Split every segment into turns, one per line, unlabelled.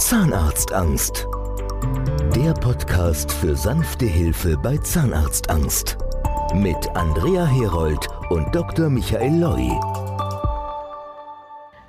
Zahnarztangst. Der Podcast für sanfte Hilfe bei Zahnarztangst. Mit Andrea Herold und Dr. Michael Loi.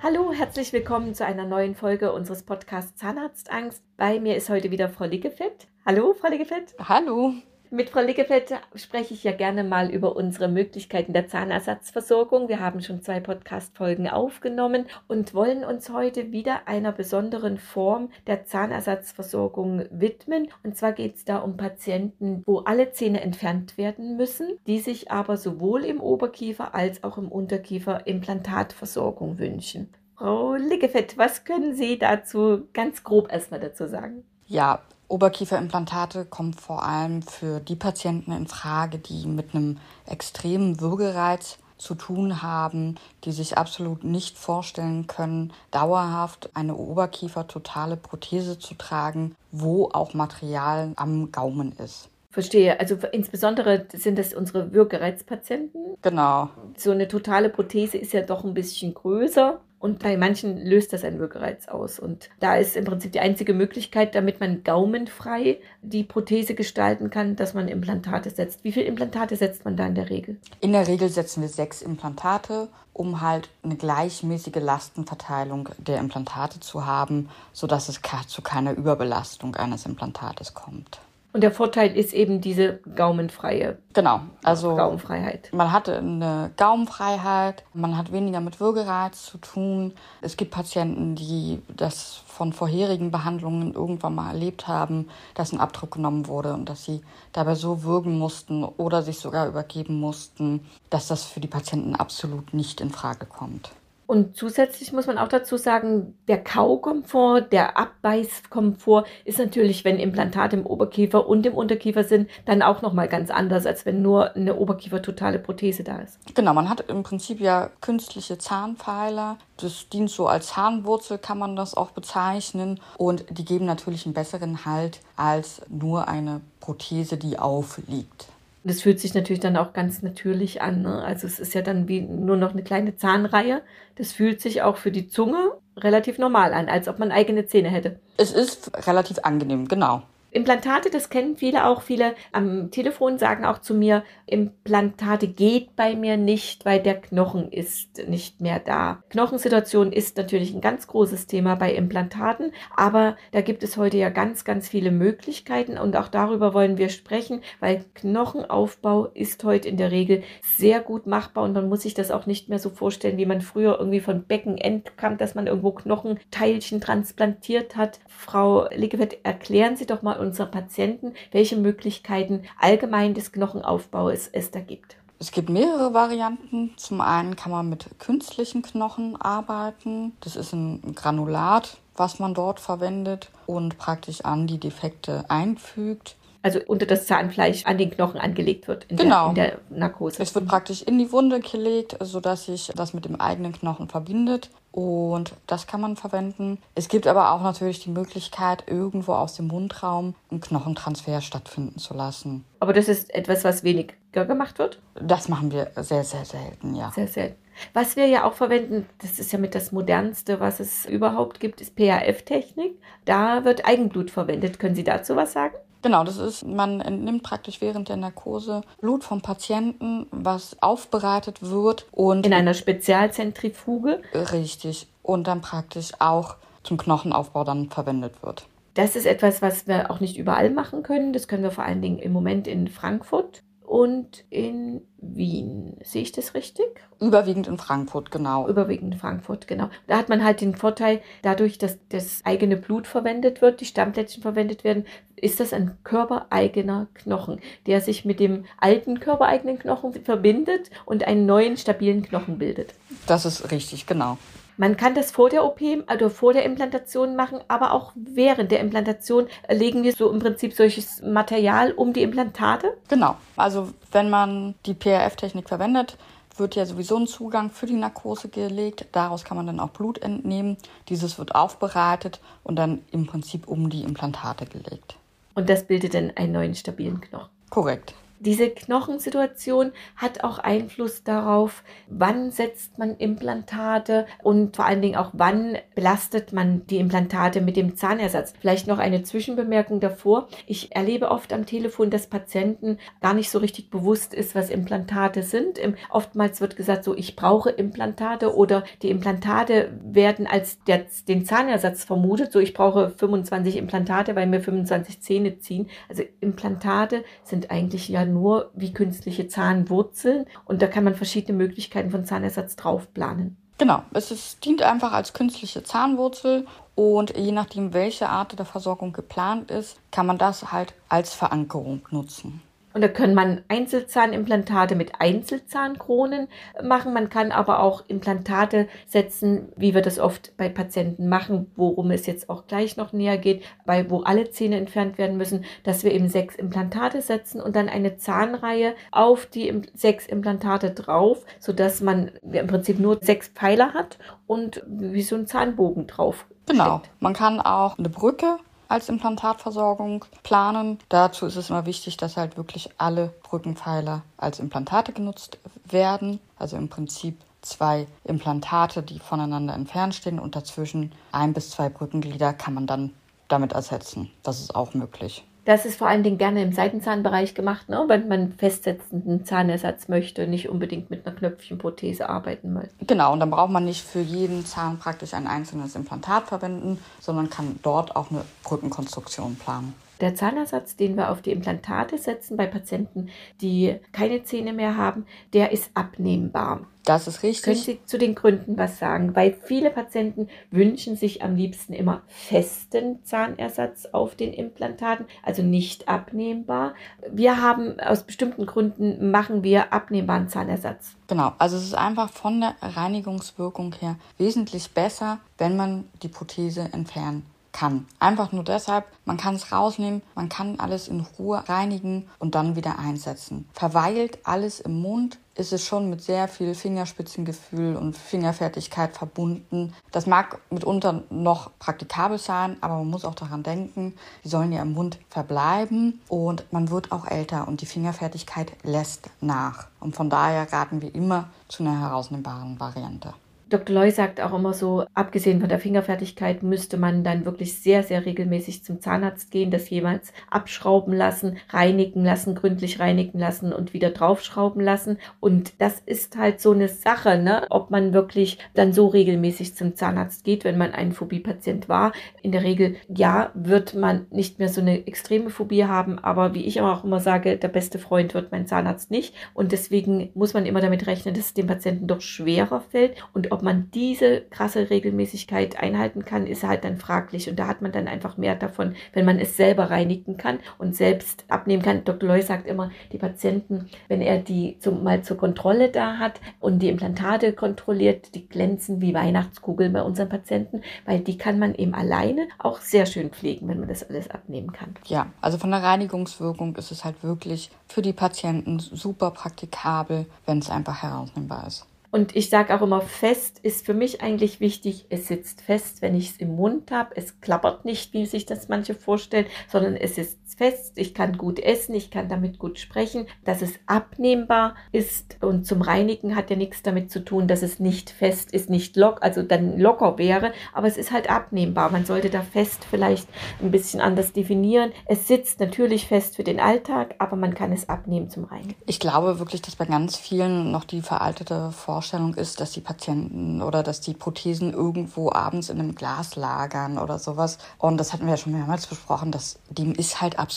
Hallo, herzlich willkommen zu einer neuen Folge unseres Podcasts Zahnarztangst. Bei mir ist heute wieder Frau Liggefett. Hallo, Frau Liggefett.
Hallo.
Mit Frau Liggefeld spreche ich ja gerne mal über unsere Möglichkeiten der Zahnersatzversorgung. Wir haben schon zwei Podcast-Folgen aufgenommen und wollen uns heute wieder einer besonderen Form der Zahnersatzversorgung widmen. Und zwar geht es da um Patienten, wo alle Zähne entfernt werden müssen, die sich aber sowohl im Oberkiefer als auch im Unterkiefer Implantatversorgung wünschen. Frau Liggefett, was können Sie dazu ganz grob erstmal dazu sagen?
Ja, Oberkieferimplantate kommen vor allem für die Patienten in Frage, die mit einem extremen Würgereiz zu tun haben, die sich absolut nicht vorstellen können, dauerhaft eine Oberkiefer-totale Prothese zu tragen, wo auch Material am Gaumen ist.
Verstehe. Also insbesondere sind das unsere Würgereizpatienten.
Genau.
So eine totale Prothese ist ja doch ein bisschen größer. Und bei manchen löst das einen Würgereiz aus. Und da ist im Prinzip die einzige Möglichkeit, damit man gaumenfrei die Prothese gestalten kann, dass man Implantate setzt. Wie viele Implantate setzt man da in der Regel?
In der Regel setzen wir sechs Implantate, um halt eine gleichmäßige Lastenverteilung der Implantate zu haben, sodass es zu keiner Überbelastung eines Implantates kommt.
Und der Vorteil ist eben diese gaumenfreie
genau, also
Gaumenfreiheit.
Man hat eine Gaumenfreiheit, man hat weniger mit Würgereiz zu tun. Es gibt Patienten, die das von vorherigen Behandlungen irgendwann mal erlebt haben, dass ein Abdruck genommen wurde und dass sie dabei so würgen mussten oder sich sogar übergeben mussten, dass das für die Patienten absolut nicht in Frage kommt.
Und zusätzlich muss man auch dazu sagen, der Kaukomfort, der Abbeißkomfort ist natürlich, wenn Implantate im Oberkiefer und im Unterkiefer sind, dann auch nochmal ganz anders, als wenn nur eine Oberkiefer-totale Prothese da ist.
Genau, man hat im Prinzip ja künstliche Zahnpfeiler. Das dient so als Zahnwurzel, kann man das auch bezeichnen. Und die geben natürlich einen besseren Halt als nur eine Prothese, die aufliegt.
Es fühlt sich natürlich dann auch ganz natürlich an. Ne? Also es ist ja dann wie nur noch eine kleine Zahnreihe. Das fühlt sich auch für die Zunge relativ normal an, als ob man eigene Zähne hätte.
Es ist relativ angenehm, genau.
Implantate, das kennen viele auch. Viele am Telefon sagen auch zu mir, Implantate geht bei mir nicht, weil der Knochen ist nicht mehr da. Knochensituation ist natürlich ein ganz großes Thema bei Implantaten, aber da gibt es heute ja ganz, ganz viele Möglichkeiten und auch darüber wollen wir sprechen, weil Knochenaufbau ist heute in der Regel sehr gut machbar und man muss sich das auch nicht mehr so vorstellen, wie man früher irgendwie von Beckenend kam, dass man irgendwo Knochenteilchen transplantiert hat. Frau Liggewett, erklären Sie doch mal unseren Patienten, welche Möglichkeiten allgemein des Knochenaufbaus es da gibt.
Es gibt mehrere Varianten. Zum einen kann man mit künstlichen Knochen arbeiten. Das ist ein Granulat, was man dort verwendet und praktisch an die Defekte einfügt
also unter das Zahnfleisch an den Knochen angelegt wird
in, genau.
der, in der Narkose.
Es wird praktisch in die Wunde gelegt, sodass sich das mit dem eigenen Knochen verbindet. Und das kann man verwenden. Es gibt aber auch natürlich die Möglichkeit, irgendwo aus dem Mundraum einen Knochentransfer stattfinden zu lassen.
Aber das ist etwas, was weniger gemacht wird?
Das machen wir sehr, sehr selten, ja.
Sehr selten. Was wir ja auch verwenden, das ist ja mit das modernste, was es überhaupt gibt, ist PAF-Technik. Da wird Eigenblut verwendet. Können Sie dazu was sagen?
Genau, das ist, man entnimmt praktisch während der Narkose Blut vom Patienten, was aufbereitet wird und.
In einer Spezialzentrifuge?
Richtig. Und dann praktisch auch zum Knochenaufbau dann verwendet wird.
Das ist etwas, was wir auch nicht überall machen können. Das können wir vor allen Dingen im Moment in Frankfurt und in Wien. Sehe ich das richtig?
Überwiegend in Frankfurt, genau.
Überwiegend in Frankfurt, genau. Da hat man halt den Vorteil, dadurch, dass das eigene Blut verwendet wird, die Stammplättchen verwendet werden, ist das ein körpereigener Knochen, der sich mit dem alten körpereigenen Knochen verbindet und einen neuen stabilen Knochen bildet.
Das ist richtig, genau.
Man kann das vor der OP, also vor der Implantation machen, aber auch während der Implantation legen wir so im Prinzip solches Material um die Implantate.
Genau. Also wenn man die PRF-Technik verwendet, wird ja sowieso ein Zugang für die Narkose gelegt. Daraus kann man dann auch Blut entnehmen. Dieses wird aufbereitet und dann im Prinzip um die Implantate gelegt.
Und das bildet dann einen neuen stabilen Knochen.
Korrekt.
Diese Knochensituation hat auch Einfluss darauf, wann setzt man Implantate und vor allen Dingen auch wann belastet man die Implantate mit dem Zahnersatz. Vielleicht noch eine Zwischenbemerkung davor. Ich erlebe oft am Telefon, dass Patienten gar nicht so richtig bewusst ist, was Implantate sind. Oftmals wird gesagt, so ich brauche Implantate oder die Implantate werden als der, den Zahnersatz vermutet. So ich brauche 25 Implantate, weil mir 25 Zähne ziehen. Also Implantate sind eigentlich ja nur wie künstliche Zahnwurzeln und da kann man verschiedene Möglichkeiten von Zahnersatz drauf planen.
Genau, es ist, dient einfach als künstliche Zahnwurzel und je nachdem, welche Art der Versorgung geplant ist, kann man das halt als Verankerung nutzen.
Und da kann man Einzelzahnimplantate mit Einzelzahnkronen machen. Man kann aber auch Implantate setzen, wie wir das oft bei Patienten machen, worum es jetzt auch gleich noch näher geht, bei wo alle Zähne entfernt werden müssen, dass wir eben sechs Implantate setzen und dann eine Zahnreihe auf die sechs Implantate drauf, sodass man im Prinzip nur sechs Pfeiler hat und wie so ein Zahnbogen drauf.
Genau. Man kann auch eine Brücke als Implantatversorgung planen. Dazu ist es immer wichtig, dass halt wirklich alle Brückenpfeiler als Implantate genutzt werden. Also im Prinzip zwei Implantate, die voneinander entfernt stehen und dazwischen ein bis zwei Brückenglieder kann man dann damit ersetzen. Das ist auch möglich.
Das ist vor allen Dingen gerne im Seitenzahnbereich gemacht, ne? wenn man festsetzenden Zahnersatz möchte, nicht unbedingt mit einer Knöpfchenprothese arbeiten möchte.
Genau, und dann braucht man nicht für jeden Zahn praktisch ein einzelnes Implantat verwenden, sondern kann dort auch eine Brückenkonstruktion planen.
Der Zahnersatz, den wir auf die Implantate setzen bei Patienten, die keine Zähne mehr haben, der ist abnehmbar.
Das ist richtig.
Können Sie zu den Gründen was sagen? Weil viele Patienten wünschen sich am liebsten immer festen Zahnersatz auf den Implantaten, also nicht abnehmbar. Wir haben aus bestimmten Gründen machen wir abnehmbaren Zahnersatz.
Genau, also es ist einfach von der Reinigungswirkung her wesentlich besser, wenn man die Prothese entfernen kann. Einfach nur deshalb, man kann es rausnehmen, man kann alles in Ruhe reinigen und dann wieder einsetzen. Verweilt alles im Mund, ist es schon mit sehr viel Fingerspitzengefühl und Fingerfertigkeit verbunden. Das mag mitunter noch praktikabel sein, aber man muss auch daran denken, die sollen ja im Mund verbleiben und man wird auch älter und die Fingerfertigkeit lässt nach. Und von daher raten wir immer zu einer herausnehmbaren Variante.
Dr. Loy sagt auch immer so, abgesehen von der Fingerfertigkeit müsste man dann wirklich sehr, sehr regelmäßig zum Zahnarzt gehen, das jemals abschrauben lassen, reinigen lassen, gründlich reinigen lassen und wieder draufschrauben lassen. Und das ist halt so eine Sache, ne? ob man wirklich dann so regelmäßig zum Zahnarzt geht, wenn man ein Phobie-Patient war. In der Regel, ja, wird man nicht mehr so eine extreme Phobie haben, aber wie ich auch immer sage, der beste Freund wird mein Zahnarzt nicht. Und deswegen muss man immer damit rechnen, dass es dem Patienten doch schwerer fällt und ob ob man diese krasse Regelmäßigkeit einhalten kann, ist halt dann fraglich. Und da hat man dann einfach mehr davon, wenn man es selber reinigen kann und selbst abnehmen kann. Dr. Loy sagt immer, die Patienten, wenn er die zum, mal zur Kontrolle da hat und die Implantate kontrolliert, die glänzen wie Weihnachtskugeln bei unseren Patienten, weil die kann man eben alleine auch sehr schön pflegen, wenn man das alles abnehmen kann.
Ja, also von der Reinigungswirkung ist es halt wirklich für die Patienten super praktikabel, wenn es einfach herausnehmbar ist.
Und ich sage auch immer, fest ist für mich eigentlich wichtig, es sitzt fest, wenn ich es im Mund habe. Es klappert nicht, wie sich das manche vorstellen, sondern es ist fest, ich kann gut essen, ich kann damit gut sprechen, dass es abnehmbar ist und zum Reinigen hat ja nichts damit zu tun, dass es nicht fest ist, nicht lock, also dann locker wäre, aber es ist halt abnehmbar. Man sollte da fest vielleicht ein bisschen anders definieren. Es sitzt natürlich fest für den Alltag, aber man kann es abnehmen zum Reinigen.
Ich glaube wirklich, dass bei ganz vielen noch die veraltete Vorstellung ist, dass die Patienten oder dass die Prothesen irgendwo abends in einem Glas lagern oder sowas. Und das hatten wir ja schon mehrmals besprochen, dass dem ist halt absolut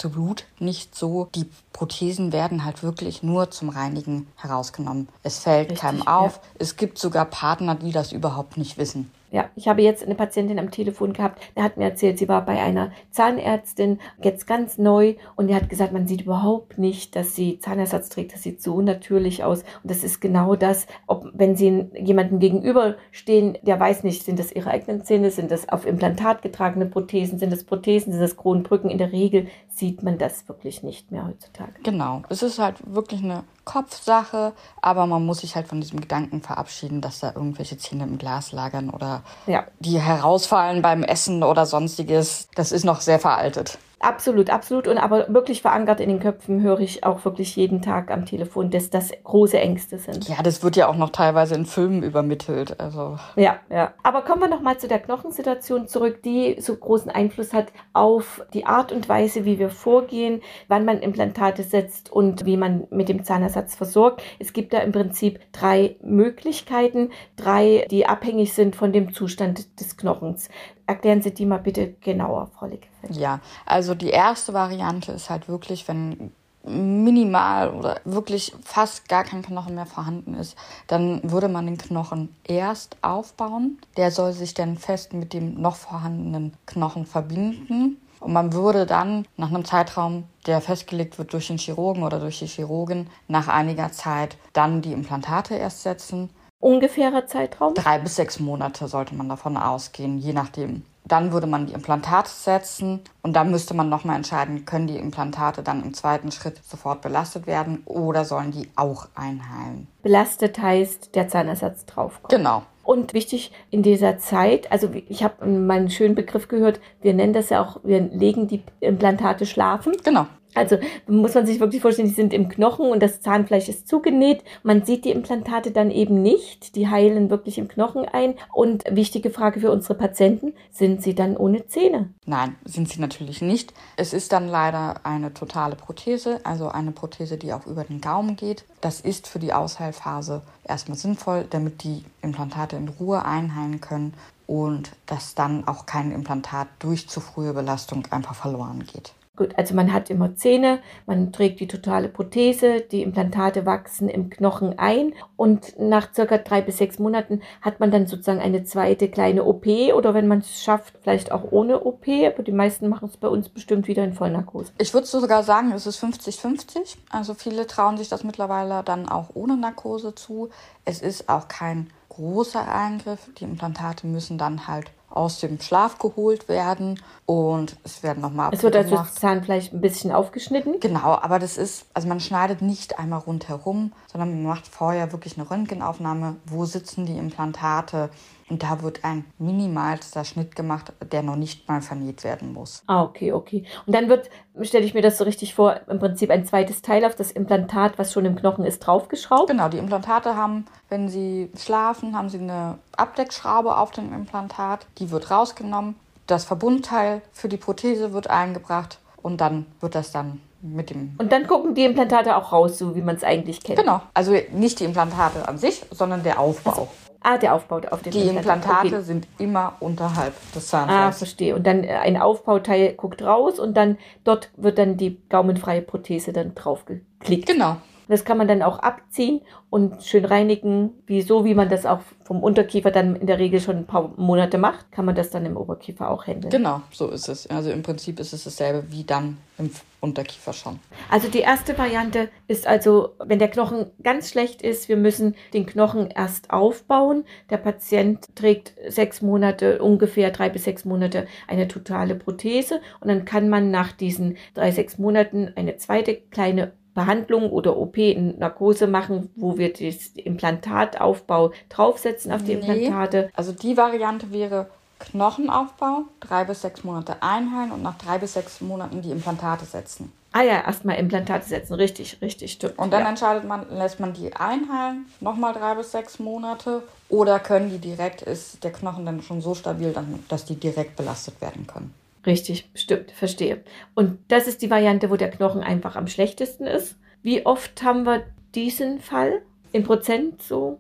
nicht so. Die Prothesen werden halt wirklich nur zum Reinigen herausgenommen. Es fällt Richtig, keinem auf. Ja. Es gibt sogar Partner, die das überhaupt nicht wissen.
Ja, ich habe jetzt eine Patientin am Telefon gehabt, der hat mir erzählt, sie war bei einer Zahnärztin, jetzt ganz neu, und die hat gesagt, man sieht überhaupt nicht, dass sie Zahnersatz trägt. Das sieht so natürlich aus. Und das ist genau das, ob, wenn sie jemandem gegenüberstehen, der weiß nicht, sind das ihre eigenen Zähne, sind das auf Implantat getragene Prothesen, sind das Prothesen, sind das Kronenbrücken. In der Regel sieht man das wirklich nicht mehr heutzutage.
Genau. Es ist halt wirklich eine Kopfsache, aber man muss sich halt von diesem Gedanken verabschieden, dass da irgendwelche Zähne im Glas lagern oder ja. die herausfallen beim Essen oder sonstiges. Das ist noch sehr veraltet.
Absolut, absolut. Und aber wirklich verankert in den Köpfen höre ich auch wirklich jeden Tag am Telefon, dass das große Ängste sind.
Ja, das wird ja auch noch teilweise in Filmen übermittelt. Also.
Ja, ja. Aber kommen wir nochmal zu der Knochensituation zurück, die so großen Einfluss hat auf die Art und Weise, wie wir vorgehen, wann man Implantate setzt und wie man mit dem Zahnersatz versorgt. Es gibt da im Prinzip drei Möglichkeiten, drei, die abhängig sind von dem Zustand des Knochens. Erklären Sie die mal bitte genauer, Frau Lickefeld.
Ja, also die erste Variante ist halt wirklich, wenn minimal oder wirklich fast gar kein Knochen mehr vorhanden ist, dann würde man den Knochen erst aufbauen. Der soll sich dann fest mit dem noch vorhandenen Knochen verbinden. Und man würde dann nach einem Zeitraum, der festgelegt wird durch den Chirurgen oder durch die Chirurgin, nach einiger Zeit dann die Implantate erst setzen
ungefährer Zeitraum?
Drei bis sechs Monate sollte man davon ausgehen, je nachdem. Dann würde man die Implantate setzen und dann müsste man nochmal entscheiden, können die Implantate dann im zweiten Schritt sofort belastet werden oder sollen die auch einheilen.
Belastet heißt, der Zahnersatz draufkommt.
Genau.
Und wichtig in dieser Zeit, also ich habe mal einen schönen Begriff gehört, wir nennen das ja auch, wir legen die Implantate schlafen.
Genau.
Also muss man sich wirklich vorstellen, die sind im Knochen und das Zahnfleisch ist zugenäht. Man sieht die Implantate dann eben nicht. Die heilen wirklich im Knochen ein. Und wichtige Frage für unsere Patienten, sind sie dann ohne Zähne?
Nein, sind sie natürlich nicht. Es ist dann leider eine totale Prothese, also eine Prothese, die auch über den Gaumen geht. Das ist für die Ausheilphase erstmal sinnvoll, damit die Implantate in Ruhe einheilen können und dass dann auch kein Implantat durch zu frühe Belastung einfach verloren geht.
Gut, also man hat immer Zähne, man trägt die totale Prothese, die Implantate wachsen im Knochen ein und nach circa drei bis sechs Monaten hat man dann sozusagen eine zweite kleine OP oder wenn man es schafft, vielleicht auch ohne OP, aber die meisten machen es bei uns bestimmt wieder in Vollnarkose.
Ich würde sogar sagen, es ist 50-50. Also viele trauen sich das mittlerweile dann auch ohne Narkose zu. Es ist auch kein großer Eingriff. Die Implantate müssen dann halt aus dem Schlaf geholt werden und es werden nochmal
Es wird also das Zahnfleisch ein bisschen aufgeschnitten?
Genau, aber das ist, also man schneidet nicht einmal rundherum, sondern man macht vorher wirklich eine Röntgenaufnahme, wo sitzen die Implantate, und da wird ein minimalster Schnitt gemacht, der noch nicht mal vernäht werden muss.
Ah, okay, okay. Und dann wird, stelle ich mir das so richtig vor, im Prinzip ein zweites Teil auf das Implantat, was schon im Knochen ist, draufgeschraubt?
Genau, die Implantate haben, wenn sie schlafen, haben sie eine Abdeckschraube auf dem Implantat. Die wird rausgenommen. Das Verbundteil für die Prothese wird eingebracht und dann wird das dann mit dem.
Und dann gucken die Implantate auch raus, so wie man es eigentlich kennt.
Genau. Also nicht die Implantate an sich, sondern der Aufbau. Also,
Ah, der Aufbau auf
den Die Implantate okay. sind immer unterhalb des Zahnfleisches.
Ah, verstehe. Und dann äh, ein Aufbauteil guckt raus und dann dort wird dann die gaumenfreie Prothese dann drauf geklickt.
Genau.
Das kann man dann auch abziehen und schön reinigen, wie so wie man das auch vom Unterkiefer dann in der Regel schon ein paar Monate macht, kann man das dann im Oberkiefer auch handeln.
Genau, so ist es. Also im Prinzip ist es dasselbe wie dann im Unterkiefer schon.
Also die erste Variante ist also, wenn der Knochen ganz schlecht ist, wir müssen den Knochen erst aufbauen. Der Patient trägt sechs Monate, ungefähr drei bis sechs Monate eine totale Prothese und dann kann man nach diesen drei, sechs Monaten eine zweite kleine Behandlung oder OP in Narkose machen, wo wir das Implantataufbau draufsetzen auf die nee. Implantate.
Also die Variante wäre Knochenaufbau, drei bis sechs Monate einheilen und nach drei bis sechs Monaten die Implantate setzen.
Ah ja, erstmal Implantate setzen, richtig, richtig, stimmt.
Und dann ja. entscheidet man, lässt man die einheilen, nochmal drei bis sechs Monate, oder können die direkt, ist der Knochen dann schon so stabil, dass die direkt belastet werden können.
Richtig, stimmt, verstehe. Und das ist die Variante, wo der Knochen einfach am schlechtesten ist. Wie oft haben wir diesen Fall? In Prozent so?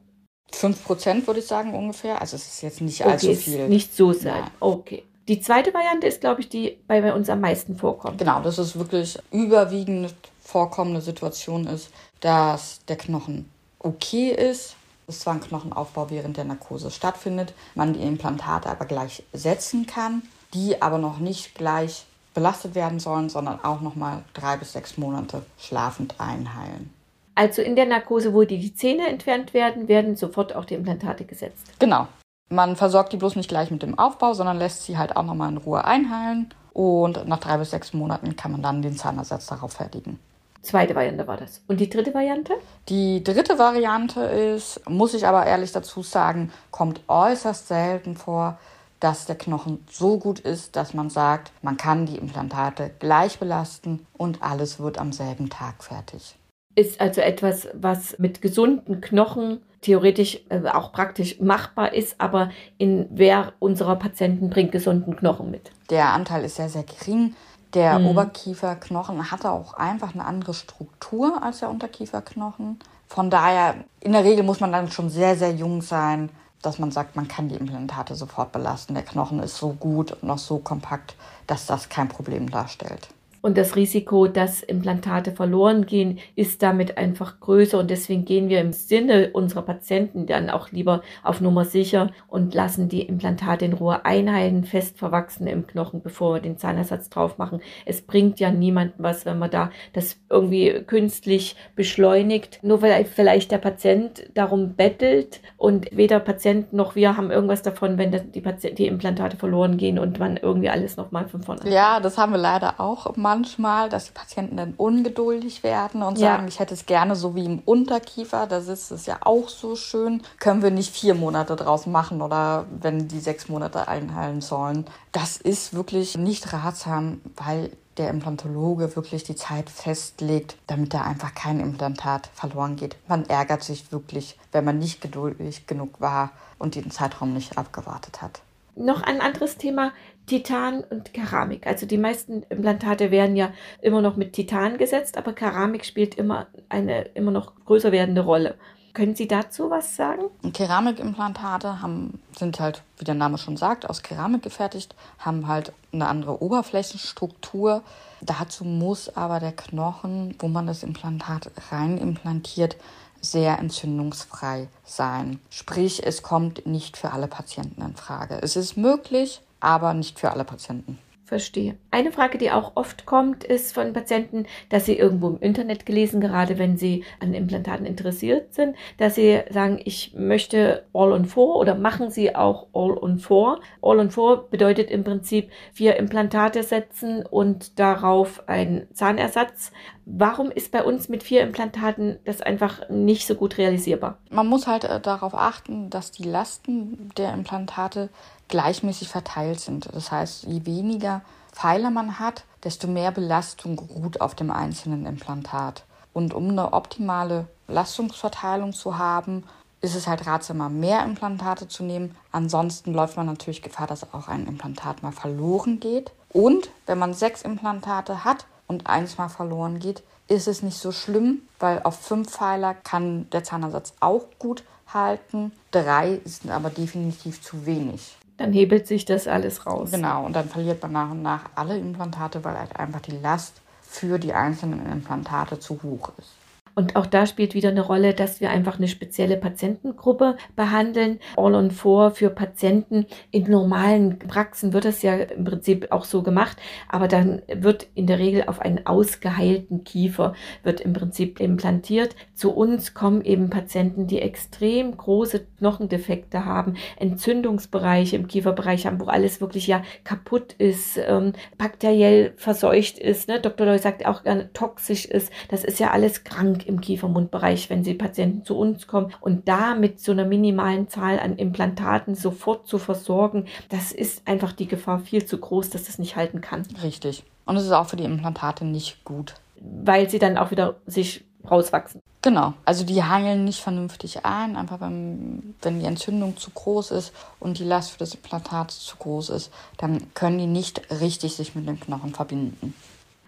5 Prozent würde ich sagen ungefähr. Also es ist jetzt nicht okay, allzu viel.
Nicht so sein. Nein. Okay. Die zweite Variante ist, glaube ich, die bei uns am meisten vorkommt.
Genau, dass es wirklich überwiegend vorkommende Situation ist, dass der Knochen okay ist, dass zwar ein Knochenaufbau während der Narkose stattfindet, man die Implantate aber gleich setzen kann die aber noch nicht gleich belastet werden sollen, sondern auch noch mal drei bis sechs Monate schlafend einheilen.
Also in der Narkose, wo die, die Zähne entfernt werden, werden sofort auch die Implantate gesetzt.
Genau. Man versorgt die bloß nicht gleich mit dem Aufbau, sondern lässt sie halt auch noch mal in Ruhe einheilen. Und nach drei bis sechs Monaten kann man dann den Zahnersatz darauf fertigen.
Zweite Variante war das. Und die dritte Variante?
Die dritte Variante ist, muss ich aber ehrlich dazu sagen, kommt äußerst selten vor, dass der Knochen so gut ist, dass man sagt, man kann die Implantate gleich belasten und alles wird am selben Tag fertig.
Ist also etwas, was mit gesunden Knochen theoretisch äh, auch praktisch machbar ist, aber in wer unserer Patienten bringt gesunden Knochen mit?
Der Anteil ist sehr, sehr gering. Der mhm. Oberkieferknochen hatte auch einfach eine andere Struktur als der Unterkieferknochen. Von daher, in der Regel muss man dann schon sehr, sehr jung sein, dass man sagt, man kann die Implantate sofort belasten. Der Knochen ist so gut und noch so kompakt, dass das kein Problem darstellt.
Und das Risiko, dass Implantate verloren gehen, ist damit einfach größer. Und deswegen gehen wir im Sinne unserer Patienten dann auch lieber auf Nummer sicher und lassen die Implantate in Ruhe einheilen, fest verwachsen im Knochen, bevor wir den Zahnersatz drauf machen. Es bringt ja niemandem was, wenn man da das irgendwie künstlich beschleunigt. Nur weil vielleicht der Patient darum bettelt und weder Patient noch wir haben irgendwas davon, wenn die, Patient, die Implantate verloren gehen und man irgendwie alles nochmal von vorne.
Ja, das haben wir leider auch mal manchmal, dass die Patienten dann ungeduldig werden und sagen, ja. ich hätte es gerne so wie im Unterkiefer, da sitzt es ja auch so schön. Können wir nicht vier Monate draus machen oder wenn die sechs Monate einheilen sollen. Das ist wirklich nicht ratsam, weil der Implantologe wirklich die Zeit festlegt, damit da einfach kein Implantat verloren geht. Man ärgert sich wirklich, wenn man nicht geduldig genug war und den Zeitraum nicht abgewartet hat.
Noch ein anderes Thema, Titan und Keramik. Also die meisten Implantate werden ja immer noch mit Titan gesetzt, aber Keramik spielt immer eine immer noch größer werdende Rolle. Können Sie dazu was sagen?
Keramikimplantate haben, sind halt, wie der Name schon sagt, aus Keramik gefertigt, haben halt eine andere Oberflächenstruktur. Dazu muss aber der Knochen, wo man das Implantat rein implantiert, sehr entzündungsfrei sein. Sprich, es kommt nicht für alle Patienten in Frage. Es ist möglich, aber nicht für alle Patienten.
Verstehe. Eine Frage, die auch oft kommt, ist von Patienten, dass sie irgendwo im Internet gelesen, gerade wenn sie an Implantaten interessiert sind, dass sie sagen, ich möchte All on Four oder machen sie auch All on Four. All on Four bedeutet im Prinzip vier Implantate setzen und darauf ein Zahnersatz. Warum ist bei uns mit vier Implantaten das einfach nicht so gut realisierbar?
Man muss halt äh, darauf achten, dass die Lasten der Implantate gleichmäßig verteilt sind. Das heißt, je weniger Pfeile man hat, desto mehr Belastung ruht auf dem einzelnen Implantat. Und um eine optimale Belastungsverteilung zu haben, ist es halt ratsamer, mehr Implantate zu nehmen. Ansonsten läuft man natürlich Gefahr, dass auch ein Implantat mal verloren geht. Und wenn man sechs Implantate hat und eins mal verloren geht, ist es nicht so schlimm, weil auf fünf Pfeiler kann der Zahnersatz auch gut halten. Drei sind aber definitiv zu wenig
dann hebelt sich das alles raus.
Genau, und dann verliert man nach und nach alle Implantate, weil halt einfach die Last für die einzelnen Implantate zu hoch ist.
Und auch da spielt wieder eine Rolle, dass wir einfach eine spezielle Patientengruppe behandeln. All on Four für Patienten. In normalen Praxen wird das ja im Prinzip auch so gemacht, aber dann wird in der Regel auf einen ausgeheilten Kiefer wird im Prinzip implantiert. Zu uns kommen eben Patienten, die extrem große Knochendefekte haben, Entzündungsbereiche im Kieferbereich haben, wo alles wirklich ja kaputt ist, ähm, bakteriell verseucht ist. Ne? Dr. Loy sagt auch gerne toxisch ist. Das ist ja alles krank im Kiefermundbereich, wenn sie Patienten zu uns kommen. Und da mit so einer minimalen Zahl an Implantaten sofort zu versorgen, das ist einfach die Gefahr viel zu groß, dass das nicht halten kann.
Richtig. Und es ist auch für die Implantate nicht gut.
Weil sie dann auch wieder sich rauswachsen.
Genau, also die hangeln nicht vernünftig ein, einfach wenn, wenn die Entzündung zu groß ist und die Last für das Implantat zu groß ist, dann können die nicht richtig sich mit dem Knochen verbinden.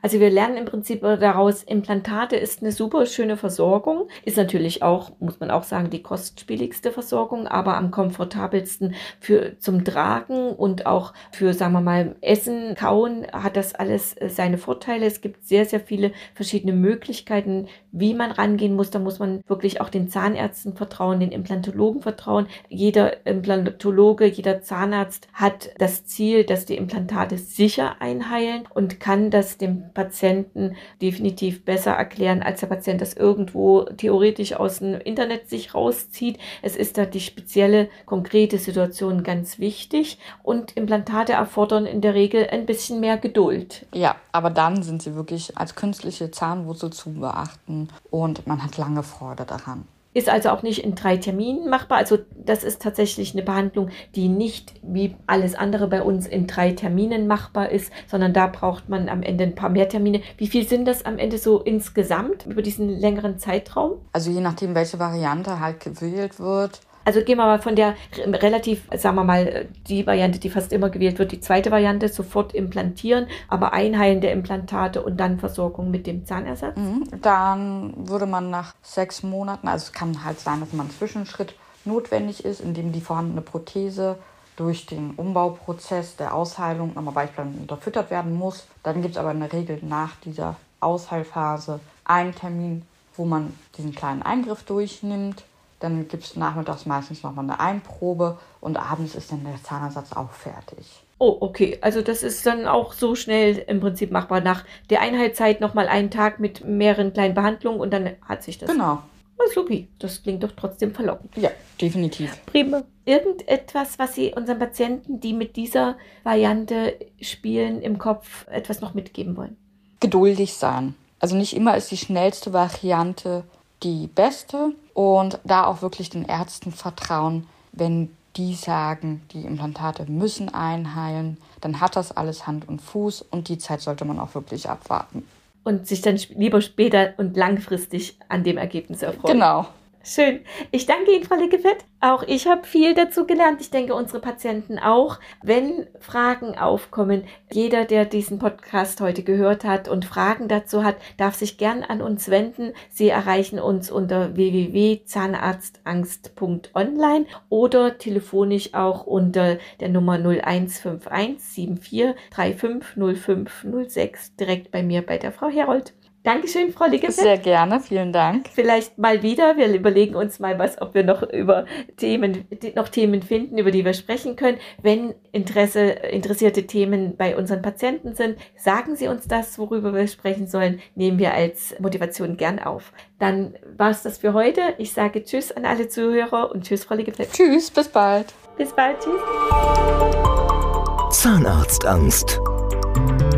Also wir lernen im Prinzip daraus, Implantate ist eine super schöne Versorgung, ist natürlich auch, muss man auch sagen, die kostspieligste Versorgung, aber am komfortabelsten für zum Tragen und auch für, sagen wir mal, Essen, Kauen hat das alles äh, seine Vorteile. Es gibt sehr, sehr viele verschiedene Möglichkeiten, wie man rangehen muss. Da muss man wirklich auch den Zahnärzten vertrauen, den Implantologen vertrauen. Jeder Implantologe, jeder Zahnarzt hat das Ziel, dass die Implantate sicher einheilen und kann das dem Patienten definitiv besser erklären, als der Patient das irgendwo theoretisch aus dem Internet sich rauszieht. Es ist da die spezielle, konkrete Situation ganz wichtig und Implantate erfordern in der Regel ein bisschen mehr Geduld.
Ja, aber dann sind sie wirklich als künstliche Zahnwurzel zu beachten und man hat lange Freude daran.
ist also auch nicht in drei Terminen machbar. Also das ist tatsächlich eine Behandlung, die nicht wie alles andere bei uns in drei Terminen machbar ist, sondern da braucht man am Ende ein paar mehr Termine. Wie viel sind das am Ende so insgesamt über diesen längeren Zeitraum?
Also je nachdem, welche Variante halt gewählt wird,
also gehen wir mal von der relativ, sagen wir mal, die Variante, die fast immer gewählt wird, die zweite Variante, sofort implantieren, aber Einheilen der Implantate und dann Versorgung mit dem Zahnersatz.
Mhm. Dann würde man nach sechs Monaten, also es kann halt sein, dass man einen Zwischenschritt notwendig ist, in dem die vorhandene Prothese durch den Umbauprozess der Ausheilung nochmal beispielsweise unterfüttert werden muss. Dann gibt es aber in der Regel nach dieser Ausheilphase einen Termin, wo man diesen kleinen Eingriff durchnimmt dann gibt es nachmittags meistens nochmal eine Einprobe und abends ist dann der Zahnersatz auch fertig.
Oh, okay. Also das ist dann auch so schnell im Prinzip machbar. Nach der Einheitszeit nochmal einen Tag mit mehreren kleinen Behandlungen und dann hat sich das.
Genau.
Oh, supi. Das klingt doch trotzdem verlockend.
Ja, definitiv.
Prima. Irgendetwas, was Sie unseren Patienten, die mit dieser Variante spielen, im Kopf etwas noch mitgeben wollen?
Geduldig sein. Also nicht immer ist die schnellste Variante die beste und da auch wirklich den Ärzten vertrauen, wenn die sagen, die Implantate müssen einheilen, dann hat das alles Hand und Fuß und die Zeit sollte man auch wirklich abwarten.
Und sich dann lieber später und langfristig an dem Ergebnis erfreuen.
Genau.
Schön. Ich danke Ihnen, Frau Lickefett. Auch ich habe viel dazu gelernt. Ich denke, unsere Patienten auch. Wenn Fragen aufkommen, jeder, der diesen Podcast heute gehört hat und Fragen dazu hat, darf sich gern an uns wenden. Sie erreichen uns unter www.zahnarztangst.online oder telefonisch auch unter der Nummer 0151 74 35 05 06 direkt bei mir bei der Frau Herold. Dankeschön, Frau Liggefeld.
Sehr gerne, vielen Dank.
Vielleicht mal wieder. Wir überlegen uns mal was, ob wir noch über Themen, noch Themen finden, über die wir sprechen können. Wenn Interesse, interessierte Themen bei unseren Patienten sind, sagen Sie uns das, worüber wir sprechen sollen, nehmen wir als Motivation gern auf. Dann war es das für heute. Ich sage Tschüss an alle Zuhörer und Tschüss, Frau Liggefeld.
Tschüss, bis bald.
Bis bald, tschüss.
Zahnarztangst